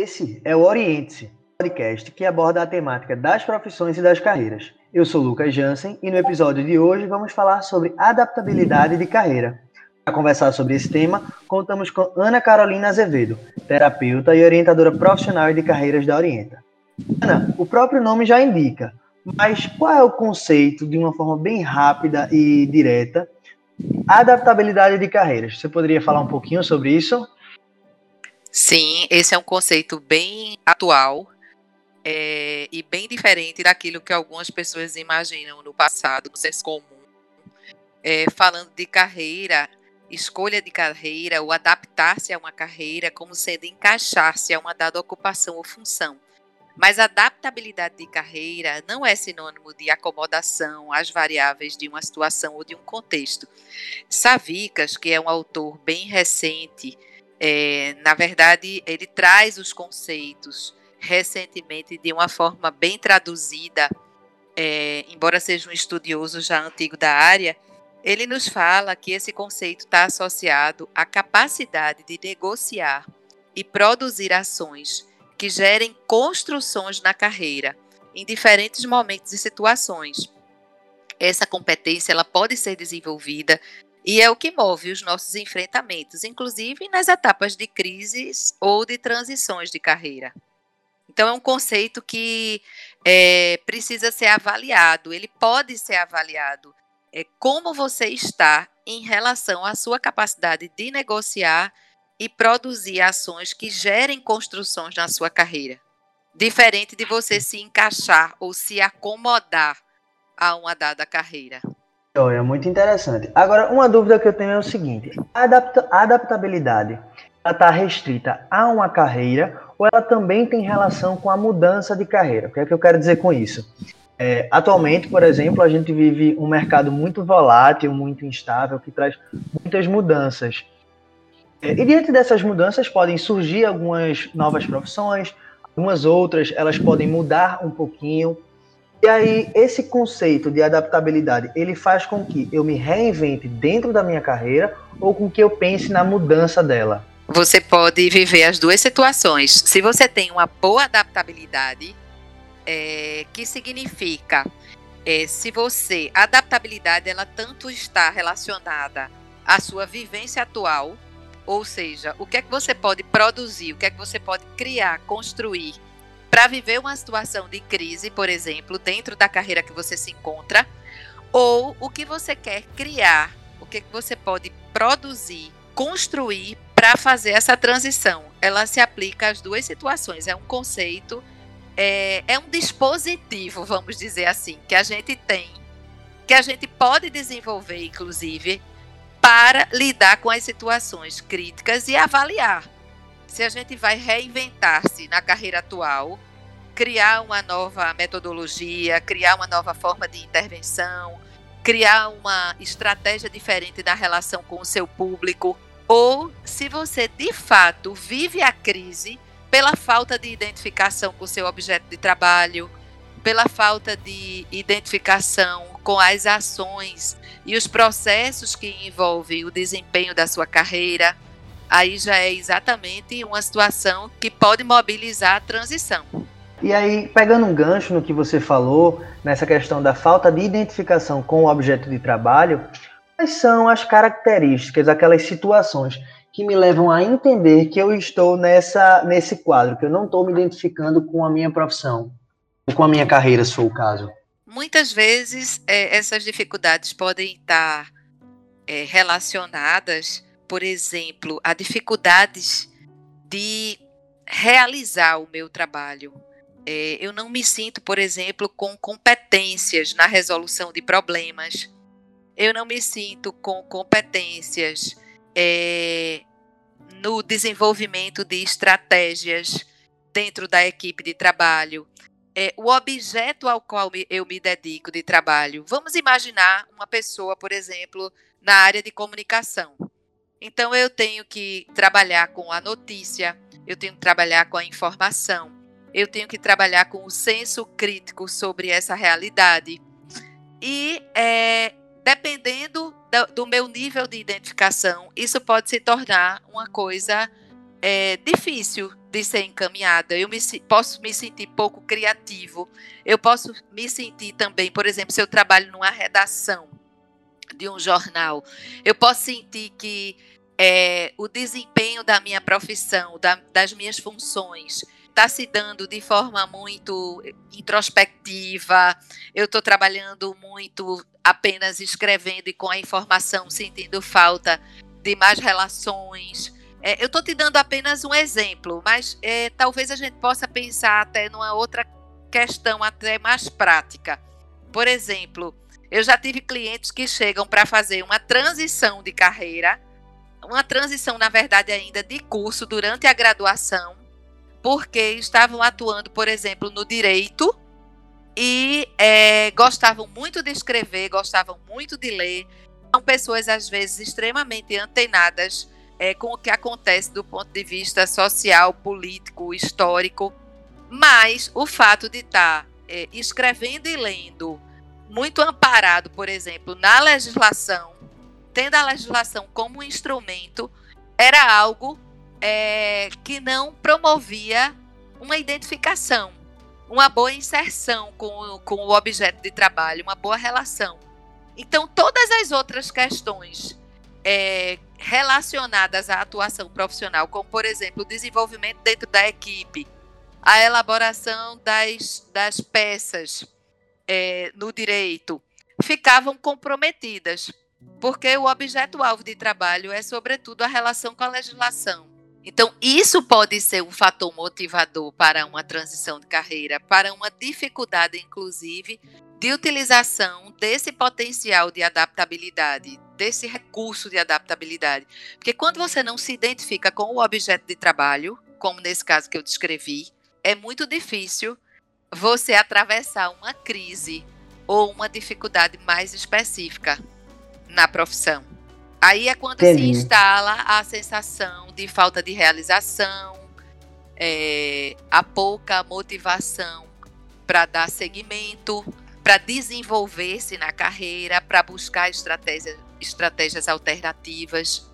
Esse é o Oriente-se, podcast que aborda a temática das profissões e das carreiras. Eu sou Lucas Jansen e no episódio de hoje vamos falar sobre adaptabilidade de carreira. Para conversar sobre esse tema, contamos com Ana Carolina Azevedo, terapeuta e orientadora profissional de carreiras da Orienta. Ana, o próprio nome já indica, mas qual é o conceito, de uma forma bem rápida e direta, adaptabilidade de carreiras? Você poderia falar um pouquinho sobre isso? Sim, esse é um conceito bem atual é, e bem diferente daquilo que algumas pessoas imaginam no passado, no senso comum. É, falando de carreira, escolha de carreira, ou adaptar-se a uma carreira como sendo encaixar-se a uma dada ocupação ou função. Mas adaptabilidade de carreira não é sinônimo de acomodação às variáveis de uma situação ou de um contexto. Savicas, que é um autor bem recente, é, na verdade, ele traz os conceitos recentemente de uma forma bem traduzida, é, embora seja um estudioso já antigo da área, ele nos fala que esse conceito está associado à capacidade de negociar e produzir ações que gerem construções na carreira em diferentes momentos e situações. Essa competência ela pode ser desenvolvida e é o que move os nossos enfrentamentos, inclusive nas etapas de crises ou de transições de carreira. Então, é um conceito que é, precisa ser avaliado, ele pode ser avaliado. É, como você está em relação à sua capacidade de negociar e produzir ações que gerem construções na sua carreira. Diferente de você se encaixar ou se acomodar a uma dada carreira. É muito interessante. Agora, uma dúvida que eu tenho é o seguinte: a adapta adaptabilidade está restrita a uma carreira ou ela também tem relação com a mudança de carreira? O que é que eu quero dizer com isso? É, atualmente, por exemplo, a gente vive um mercado muito volátil, muito instável, que traz muitas mudanças. É, e diante dessas mudanças podem surgir algumas novas profissões, algumas outras elas podem mudar um pouquinho. E aí, esse conceito de adaptabilidade, ele faz com que eu me reinvente dentro da minha carreira ou com que eu pense na mudança dela? Você pode viver as duas situações. Se você tem uma boa adaptabilidade, é, que significa, é, se você, adaptabilidade, ela tanto está relacionada à sua vivência atual, ou seja, o que é que você pode produzir, o que é que você pode criar, construir para viver uma situação de crise, por exemplo, dentro da carreira que você se encontra, ou o que você quer criar, o que, você pode produzir, construir para fazer essa transição. Ela se aplica às duas situações. É um conceito, é, é um dispositivo, vamos dizer assim, que a gente tem, que a gente pode desenvolver, inclusive, para lidar com as situações críticas e avaliar se a gente vai reinventar-se na carreira atual, criar uma nova metodologia, criar uma nova forma de intervenção, criar uma estratégia diferente na relação com o seu público, ou se você de fato vive a crise pela falta de identificação com o seu objeto de trabalho, pela falta de identificação com as ações e os processos que envolvem o desempenho da sua carreira aí já é exatamente uma situação que pode mobilizar a transição. E aí, pegando um gancho no que você falou, nessa questão da falta de identificação com o objeto de trabalho, quais são as características, aquelas situações que me levam a entender que eu estou nessa, nesse quadro, que eu não estou me identificando com a minha profissão, ou com a minha carreira, se for o caso? Muitas vezes, é, essas dificuldades podem estar é, relacionadas por exemplo, a dificuldades de realizar o meu trabalho. É, eu não me sinto, por exemplo, com competências na resolução de problemas. Eu não me sinto com competências é, no desenvolvimento de estratégias dentro da equipe de trabalho. É, o objeto ao qual eu me dedico de trabalho. Vamos imaginar uma pessoa, por exemplo, na área de comunicação. Então eu tenho que trabalhar com a notícia, eu tenho que trabalhar com a informação, eu tenho que trabalhar com o senso crítico sobre essa realidade. E é, dependendo do, do, meu nível de identificação, isso pode se tornar uma coisa é, difícil de ser encaminhada. Eu me, posso me sentir pouco criativo. Eu posso me sentir também, por exemplo, se eu trabalho numa redação de um jornal, eu posso sentir que é, o desempenho da minha profissão, da, das minhas funções, está se dando de forma muito introspectiva. Eu estou trabalhando muito apenas escrevendo e com a informação sentindo falta de mais relações. É, eu estou te dando apenas um exemplo, mas é, talvez a gente possa pensar até numa outra questão até mais prática. Por exemplo, eu já tive clientes que chegam para fazer uma transição de carreira, uma transição, na verdade, ainda de curso durante a graduação, porque estavam atuando, por exemplo, no direito e é, gostavam muito de escrever, gostavam muito de ler. São pessoas, às vezes, extremamente antenadas é, com o que acontece do ponto de vista social, político, histórico. Mas o fato de estar é, escrevendo e lendo, muito amparado, por exemplo, na legislação, tendo a legislação como instrumento, era algo é, que não promovia uma identificação, uma boa inserção com, com o objeto de trabalho, uma boa relação. Então, todas as outras questões é, relacionadas à atuação profissional, como, por exemplo, o desenvolvimento dentro da equipe, a elaboração das, das peças é, no direito, ficavam comprometidas, porque o objeto-alvo de trabalho é, sobretudo, a relação com a legislação. Então, isso pode ser um fator motivador para uma transição de carreira, para uma dificuldade, inclusive, de utilização desse potencial de adaptabilidade, desse recurso de adaptabilidade. Porque quando você não se identifica com o objeto de trabalho, como nesse caso que eu descrevi, é muito difícil você atravessar uma crise ou uma dificuldade mais específica na profissão. Aí é quando Entendi. se instala a sensação de falta de realização, é, a pouca motivação para dar seguimento, para desenvolver-se na carreira, para buscar estratégias, estratégias alternativas.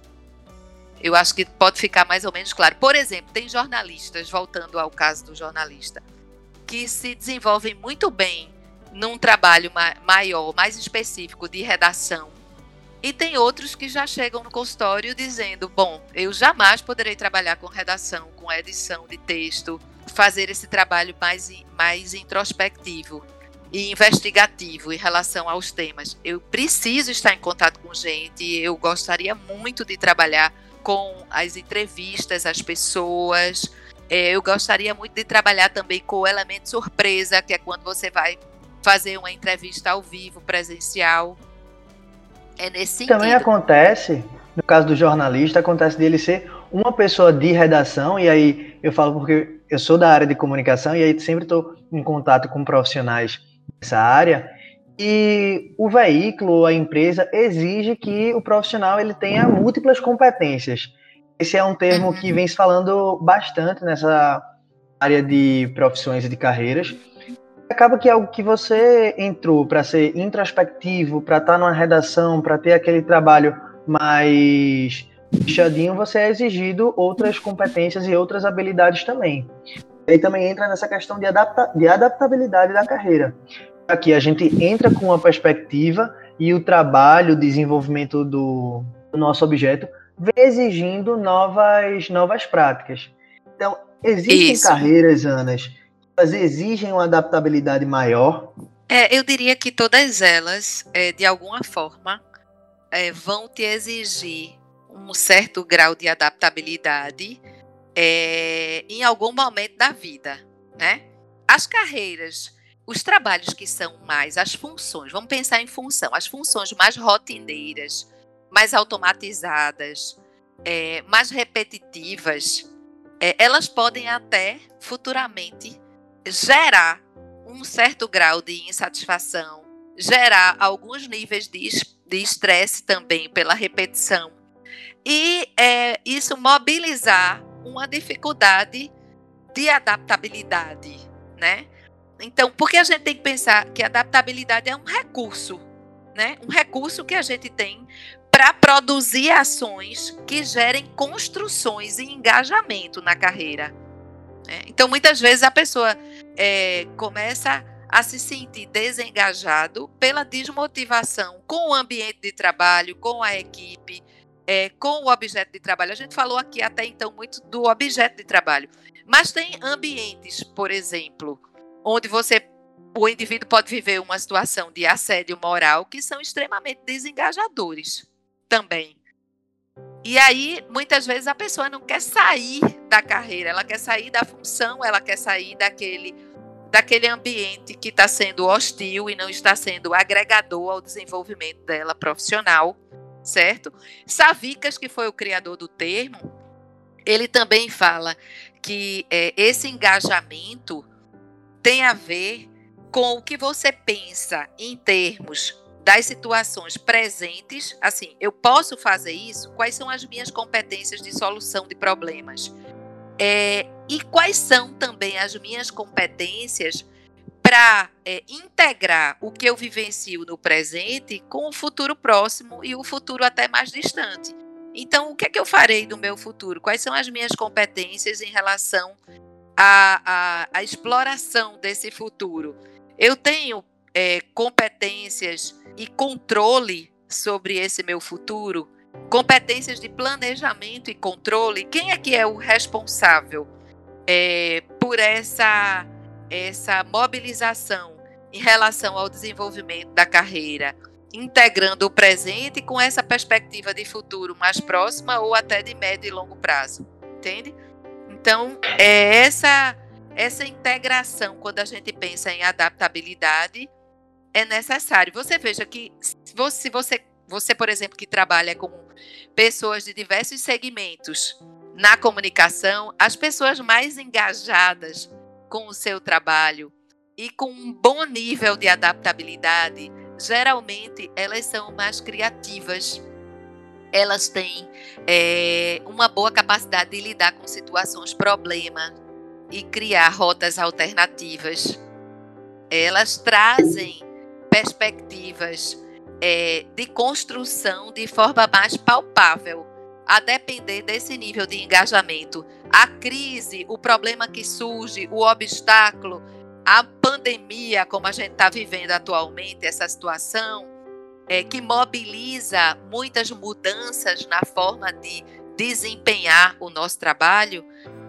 Eu acho que pode ficar mais ou menos claro. Por exemplo, tem jornalistas, voltando ao caso do jornalista, que se desenvolvem muito bem num trabalho maior, mais específico de redação, e tem outros que já chegam no consultório dizendo: bom, eu jamais poderei trabalhar com redação, com edição de texto, fazer esse trabalho mais, mais introspectivo e investigativo em relação aos temas. Eu preciso estar em contato com gente, eu gostaria muito de trabalhar com as entrevistas, as pessoas. É, eu gostaria muito de trabalhar também com o elemento surpresa, que é quando você vai fazer uma entrevista ao vivo, presencial. É nesse sentido. Também acontece, no caso do jornalista, acontece dele ser uma pessoa de redação, e aí eu falo porque eu sou da área de comunicação, e aí sempre estou em contato com profissionais dessa área, e o veículo, a empresa, exige que o profissional ele tenha múltiplas competências. Esse é um termo que vem se falando bastante nessa área de profissões e de carreiras, acaba que é algo que você entrou para ser introspectivo, para estar tá numa redação, para ter aquele trabalho mais fechadinho, você é exigido outras competências e outras habilidades também. Aí também entra nessa questão de, adapta de adaptabilidade da carreira. Aqui a gente entra com uma perspectiva e o trabalho, o desenvolvimento do, do nosso objeto exigindo novas, novas práticas. Então, existem Isso. carreiras, Anas, elas exigem uma adaptabilidade maior? É, eu diria que todas elas, é, de alguma forma, é, vão te exigir um certo grau de adaptabilidade é, em algum momento da vida, né? As carreiras, os trabalhos que são mais as funções, vamos pensar em função, as funções mais rotineiras, mais automatizadas, é, mais repetitivas, é, elas podem até futuramente gerar um certo grau de insatisfação, gerar alguns níveis de estresse também pela repetição e é, isso mobilizar uma dificuldade de adaptabilidade, né? Então, porque a gente tem que pensar que adaptabilidade é um recurso, né? Um recurso que a gente tem para produzir ações que gerem construções e engajamento na carreira. É, então, muitas vezes a pessoa é, começa a se sentir desengajado pela desmotivação com o ambiente de trabalho, com a equipe, é, com o objeto de trabalho. A gente falou aqui até então muito do objeto de trabalho, mas tem ambientes, por exemplo, onde você o indivíduo pode viver uma situação de assédio moral que são extremamente desengajadores também. E aí, muitas vezes, a pessoa não quer sair da carreira, ela quer sair da função, ela quer sair daquele, daquele ambiente que está sendo hostil e não está sendo agregador ao desenvolvimento dela profissional, certo? Savicas, que foi o criador do termo, ele também fala que é, esse engajamento tem a ver com o que você pensa em termos das situações presentes, assim, eu posso fazer isso? Quais são as minhas competências de solução de problemas? É, e quais são também as minhas competências para é, integrar o que eu vivencio no presente com o futuro próximo e o futuro até mais distante. Então, o que é que eu farei do meu futuro? Quais são as minhas competências em relação à, à, à exploração desse futuro? Eu tenho é, competências e controle sobre esse meu futuro, competências de planejamento e controle, quem é que é o responsável é, por essa, essa mobilização em relação ao desenvolvimento da carreira, integrando o presente com essa perspectiva de futuro mais próxima ou até de médio e longo prazo, entende? Então, é essa essa integração quando a gente pensa em adaptabilidade é necessário. Você veja que se você, você, você, por exemplo, que trabalha com pessoas de diversos segmentos na comunicação, as pessoas mais engajadas com o seu trabalho e com um bom nível de adaptabilidade, geralmente elas são mais criativas. Elas têm é, uma boa capacidade de lidar com situações problema e criar rotas alternativas. Elas trazem perspectivas é, de construção de forma mais palpável, a depender desse nível de engajamento. A crise, o problema que surge, o obstáculo, a pandemia, como a gente está vivendo atualmente, essa situação, é, que mobiliza muitas mudanças na forma de desempenhar o nosso trabalho,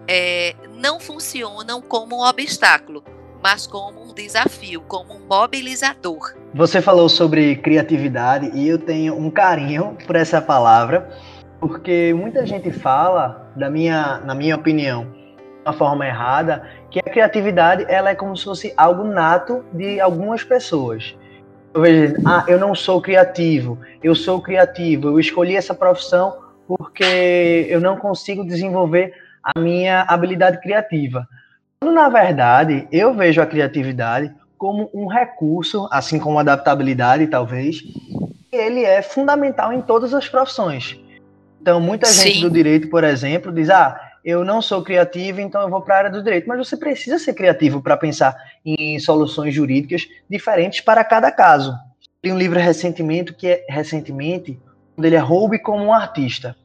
é, não funcionam como um obstáculo, mas como um desafio, como um mobilizador. Você falou sobre criatividade e eu tenho um carinho por essa palavra, porque muita gente fala, da minha, na minha opinião, de uma forma errada, que a criatividade ela é como se fosse algo nato de algumas pessoas. Eu vejo, ah, eu não sou criativo, eu sou criativo, eu escolhi essa profissão porque eu não consigo desenvolver a minha habilidade criativa. Quando, na verdade, eu vejo a criatividade como um recurso, assim como a adaptabilidade, talvez, ele é fundamental em todas as profissões. Então, muita Sim. gente do direito, por exemplo, diz: ah, eu não sou criativo, então eu vou para a área do direito. Mas você precisa ser criativo para pensar em soluções jurídicas diferentes para cada caso. Tem um livro recentemente que é recentemente, onde ele é roube como um artista.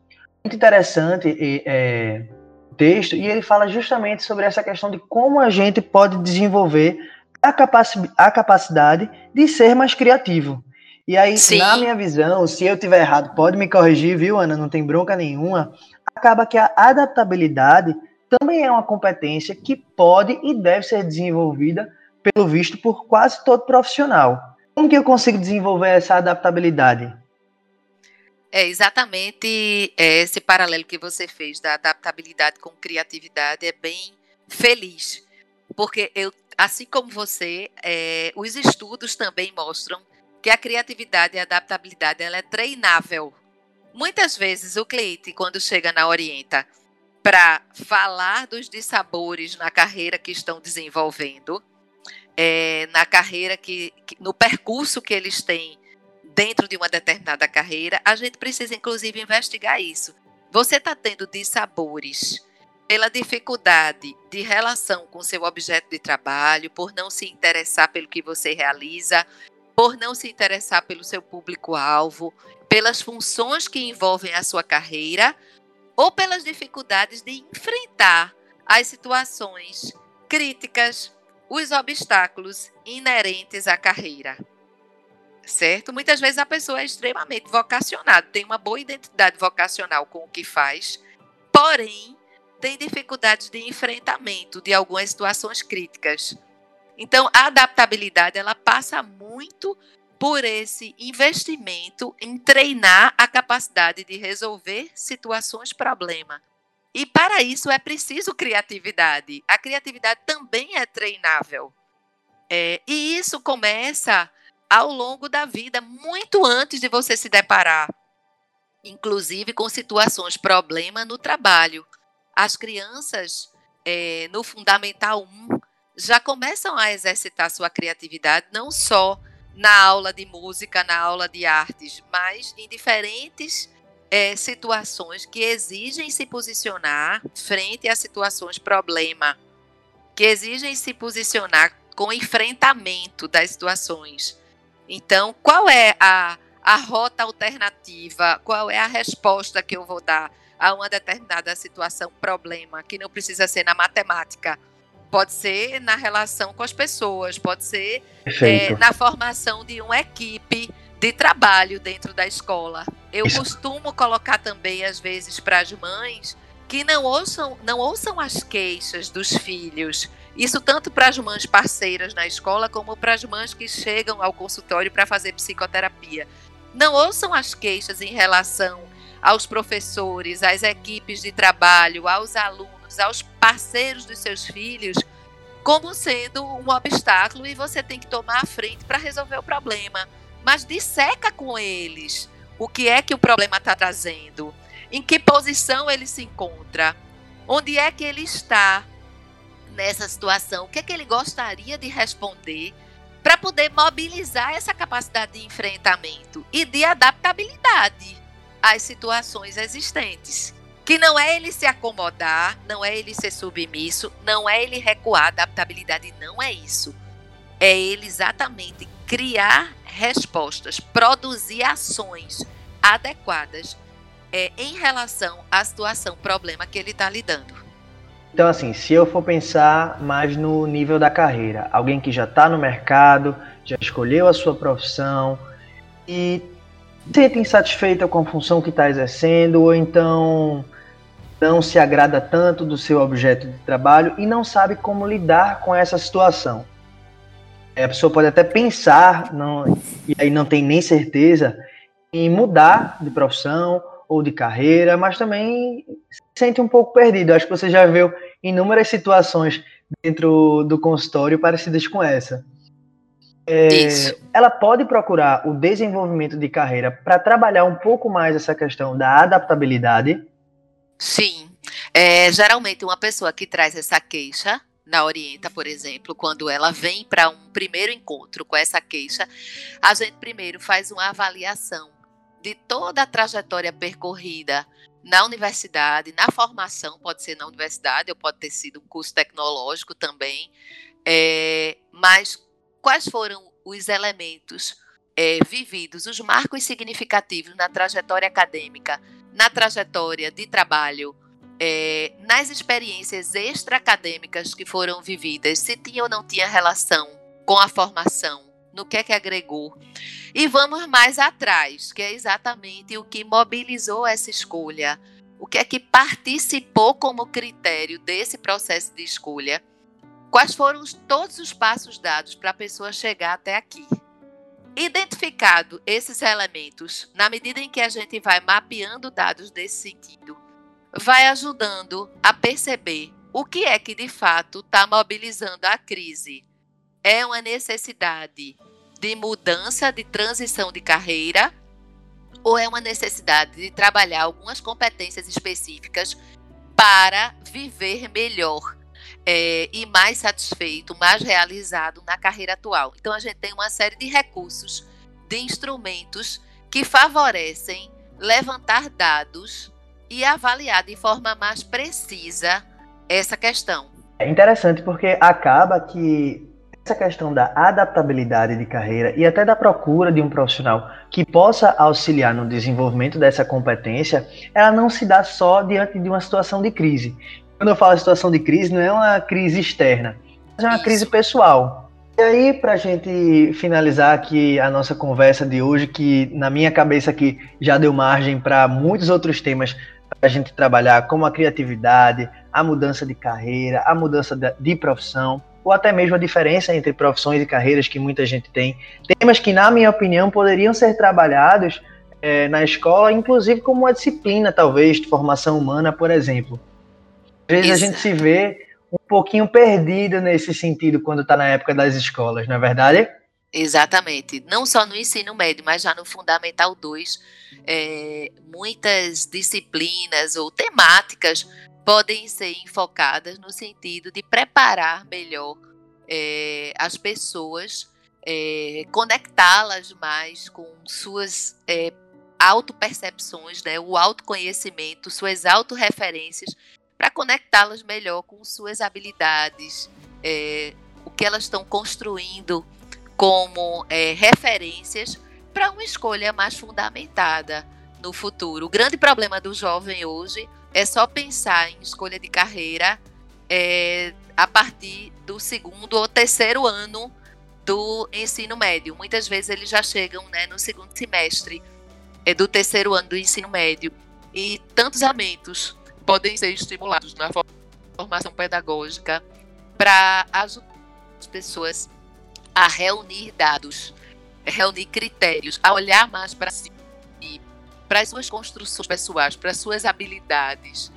Muito interessante é, texto e ele fala justamente sobre essa questão de como a gente pode desenvolver a, capaci a capacidade de ser mais criativo. E aí, Sim. na minha visão, se eu tiver errado, pode me corrigir, viu, Ana? Não tem bronca nenhuma. Acaba que a adaptabilidade também é uma competência que pode e deve ser desenvolvida, pelo visto, por quase todo profissional. Como que eu consigo desenvolver essa adaptabilidade? É exatamente esse paralelo que você fez da adaptabilidade com criatividade é bem feliz, porque eu, assim como você, é, os estudos também mostram que a criatividade e a adaptabilidade ela é treinável. Muitas vezes o cliente, quando chega na Orienta para falar dos dissabores na carreira que estão desenvolvendo, é, na carreira que, que, no percurso que eles têm dentro de uma determinada carreira, a gente precisa, inclusive, investigar isso. Você está tendo dissabores pela dificuldade de relação com seu objeto de trabalho, por não se interessar pelo que você realiza, por não se interessar pelo seu público-alvo, pelas funções que envolvem a sua carreira ou pelas dificuldades de enfrentar as situações críticas, os obstáculos inerentes à carreira. Certo? Muitas vezes a pessoa é extremamente vocacionada, tem uma boa identidade vocacional com o que faz, porém tem dificuldades de enfrentamento de algumas situações críticas. Então, a adaptabilidade ela passa muito por esse investimento em treinar a capacidade de resolver situações problema. E para isso é preciso criatividade. A criatividade também é treinável. É, e isso começa ao longo da vida, muito antes de você se deparar, inclusive com situações problema no trabalho. As crianças é, no Fundamental 1 já começam a exercitar sua criatividade, não só na aula de música, na aula de artes, mas em diferentes é, situações que exigem se posicionar frente a situações problema, que exigem se posicionar com enfrentamento das situações. Então, qual é a, a rota alternativa? Qual é a resposta que eu vou dar a uma determinada situação, problema, que não precisa ser na matemática? Pode ser na relação com as pessoas, pode ser é, na formação de uma equipe de trabalho dentro da escola. Eu Isso. costumo colocar também, às vezes, para as mães que não ouçam, não ouçam as queixas dos filhos. Isso tanto para as mães parceiras na escola, como para as mães que chegam ao consultório para fazer psicoterapia. Não ouçam as queixas em relação aos professores, às equipes de trabalho, aos alunos aos parceiros dos seus filhos como sendo um obstáculo e você tem que tomar a frente para resolver o problema. Mas disseca com eles o que é que o problema está trazendo, em que posição ele se encontra, onde é que ele está nessa situação, o que é que ele gostaria de responder para poder mobilizar essa capacidade de enfrentamento e de adaptabilidade às situações existentes. Que não é ele se acomodar, não é ele ser submisso, não é ele recuar, adaptabilidade não é isso. É ele exatamente criar respostas, produzir ações adequadas é, em relação à situação, problema que ele está lidando. Então, assim, se eu for pensar mais no nível da carreira, alguém que já está no mercado, já escolheu a sua profissão e se sente insatisfeita com a função que está exercendo, ou então não se agrada tanto do seu objeto de trabalho e não sabe como lidar com essa situação. A pessoa pode até pensar, não, e aí não tem nem certeza, em mudar de profissão ou de carreira, mas também se sente um pouco perdido. Acho que você já viu inúmeras situações dentro do consultório parecidas com essa. É, ela pode procurar o desenvolvimento de carreira para trabalhar um pouco mais essa questão da adaptabilidade Sim. É, geralmente, uma pessoa que traz essa queixa na Orienta, por exemplo, quando ela vem para um primeiro encontro com essa queixa, a gente primeiro faz uma avaliação de toda a trajetória percorrida na universidade, na formação, pode ser na universidade, ou pode ter sido um curso tecnológico também, é, mas quais foram os elementos é, vividos, os marcos significativos na trajetória acadêmica na trajetória de trabalho, é, nas experiências extraacadêmicas que foram vividas, se tinha ou não tinha relação com a formação, no que é que agregou. E vamos mais atrás, que é exatamente o que mobilizou essa escolha, o que é que participou como critério desse processo de escolha, quais foram todos os passos dados para a pessoa chegar até aqui. Identificado esses elementos, na medida em que a gente vai mapeando dados desse sentido, vai ajudando a perceber o que é que de fato está mobilizando a crise. É uma necessidade de mudança, de transição de carreira, ou é uma necessidade de trabalhar algumas competências específicas para viver melhor é, e mais satisfeito, mais realizado na carreira atual. Então, a gente tem uma série de recursos, de instrumentos que favorecem levantar dados e avaliar de forma mais precisa essa questão. É interessante porque acaba que essa questão da adaptabilidade de carreira e até da procura de um profissional que possa auxiliar no desenvolvimento dessa competência, ela não se dá só diante de uma situação de crise. Quando eu falo situação de crise, não é uma crise externa, mas é uma crise pessoal. E aí, para a gente finalizar aqui a nossa conversa de hoje, que na minha cabeça aqui já deu margem para muitos outros temas para a gente trabalhar, como a criatividade, a mudança de carreira, a mudança de profissão, ou até mesmo a diferença entre profissões e carreiras que muita gente tem. Temas que, na minha opinião, poderiam ser trabalhados é, na escola, inclusive como uma disciplina, talvez, de formação humana, por exemplo. Às vezes Isso. a gente se vê um pouquinho perdido nesse sentido quando está na época das escolas, não é verdade? Exatamente. Não só no ensino médio, mas já no Fundamental 2, é, muitas disciplinas ou temáticas podem ser enfocadas no sentido de preparar melhor é, as pessoas, é, conectá-las mais com suas é, autopercepções, né, o autoconhecimento, suas autorreferências, para conectá-las melhor com suas habilidades, é, o que elas estão construindo como é, referências para uma escolha mais fundamentada no futuro. O grande problema do jovem hoje é só pensar em escolha de carreira é, a partir do segundo ou terceiro ano do ensino médio. Muitas vezes eles já chegam né, no segundo semestre é, do terceiro ano do ensino médio. E tantos aumentos podem ser estimulados na formação pedagógica para ajudar as pessoas a reunir dados, reunir critérios, a olhar mais para si, para as suas construções pessoais, para as suas habilidades,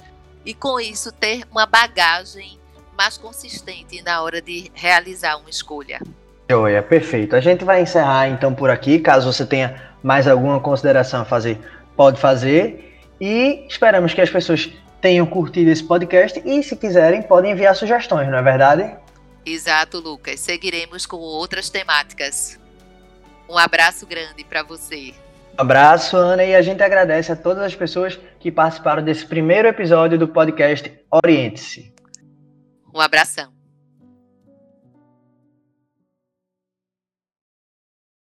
e com isso ter uma bagagem mais consistente na hora de realizar uma escolha. Joia, perfeito. A gente vai encerrar então por aqui. Caso você tenha mais alguma consideração a fazer, pode fazer. E esperamos que as pessoas tenham curtido esse podcast e, se quiserem, podem enviar sugestões, não é verdade? Exato, Lucas. Seguiremos com outras temáticas. Um abraço grande para você. Abraço, Ana, e a gente agradece a todas as pessoas que participaram desse primeiro episódio do podcast Oriente-se. Um abração.